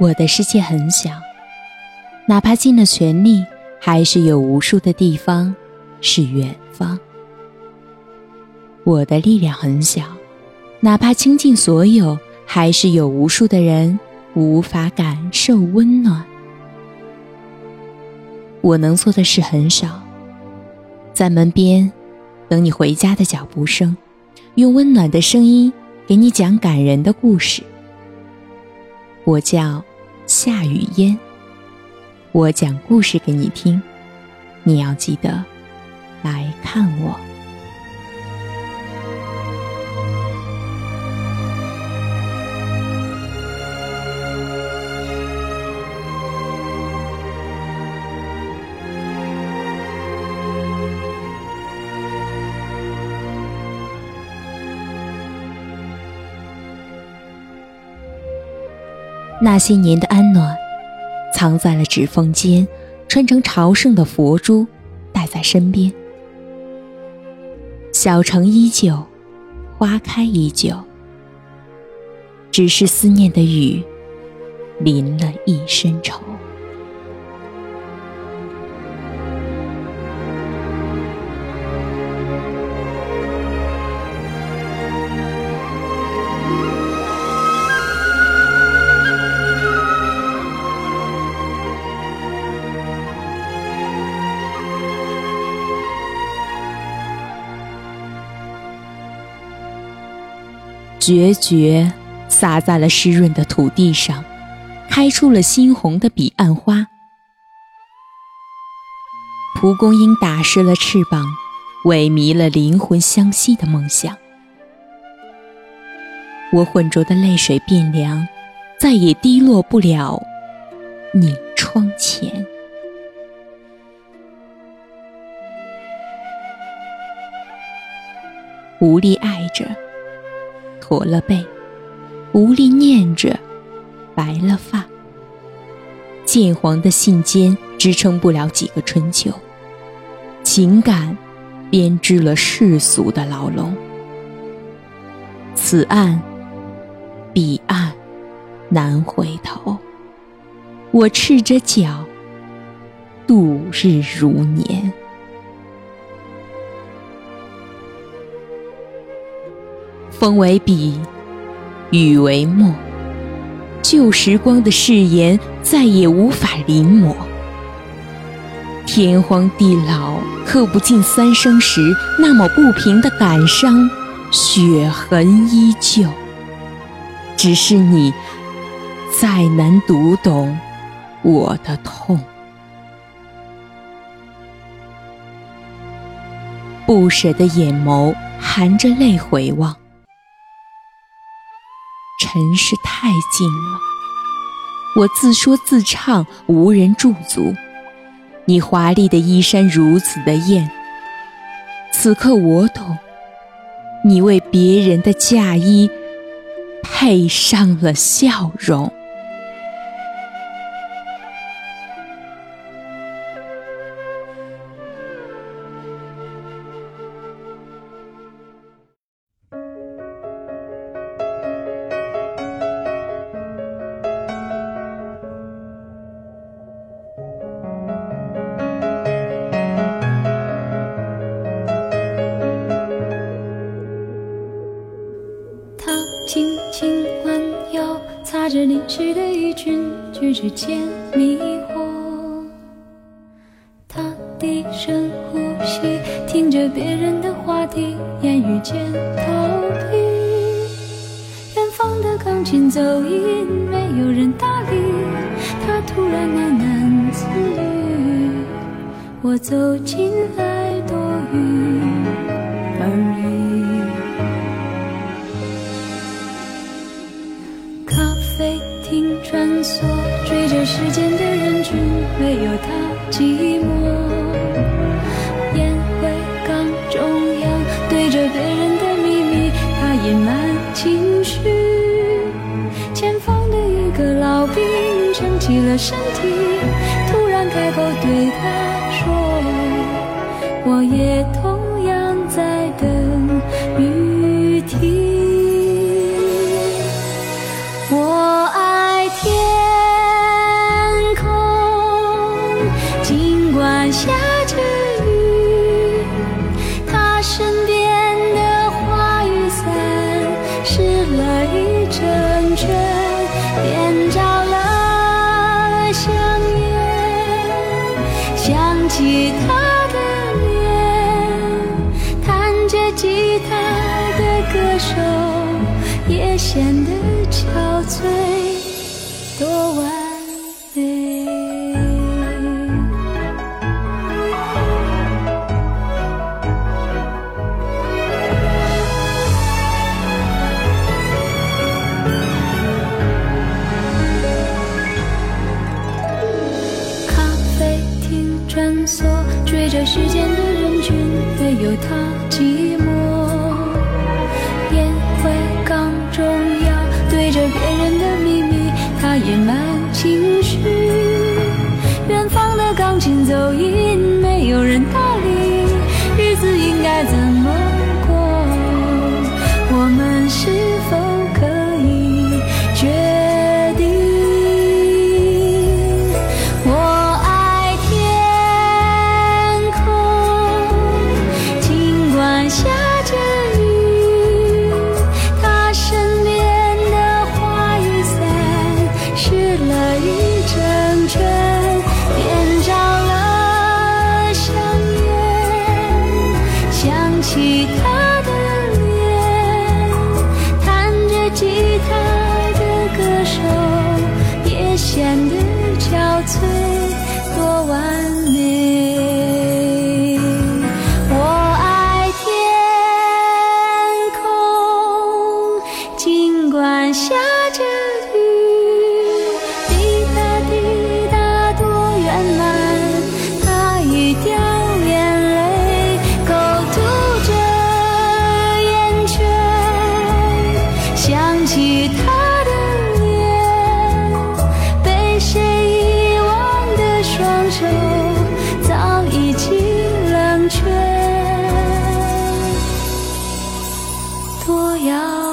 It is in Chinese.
我的世界很小，哪怕尽了全力，还是有无数的地方是远方。我的力量很小，哪怕倾尽所有，还是有无数的人无法感受温暖。我能做的事很少，在门边等你回家的脚步声，用温暖的声音给你讲感人的故事。我叫。夏雨嫣，我讲故事给你听，你要记得来看我。那些年的安暖，藏在了指缝间，穿成朝圣的佛珠，带在身边。小城依旧，花开依旧，只是思念的雨，淋了一身愁。决绝洒在了湿润的土地上，开出了猩红的彼岸花。蒲公英打湿了翅膀，萎靡了灵魂相惜的梦想。我浑浊的泪水变凉，再也滴落不了你窗前。无力爱着。驼了背，无力念着，白了发。渐黄的信笺支撑不了几个春秋，情感编织了世俗的牢笼。此岸，彼岸，难回头。我赤着脚，度日如年。风为笔，雨为墨，旧时光的誓言再也无法临摹。天荒地老，刻不尽三生石那么不平的感伤，血痕依旧。只是你再难读懂我的痛，不舍的眼眸含着泪回望。尘世太近了，我自说自唱，无人驻足。你华丽的衣衫如此的艳，此刻我懂，你为别人的嫁衣配上了笑容。着离去的一群举止间迷惑，他低声呼吸，听着别人的话题，言语间逃避。远方的钢琴走音，没有人搭理，他突然喃喃自语。我走进来穿梭追着时间的人群，没有他寂寞。烟灰缸中央对着别人的秘密，他隐瞒情绪。前方的一个老兵撑起了身体，突然开口对他说：“我也同样在等歌手也显得憔悴，多晚下着雨，滴答滴答，多圆满。他一掉眼泪，勾涂着眼圈。想起他的脸，被谁遗忘的双手，早已经冷却。多遥。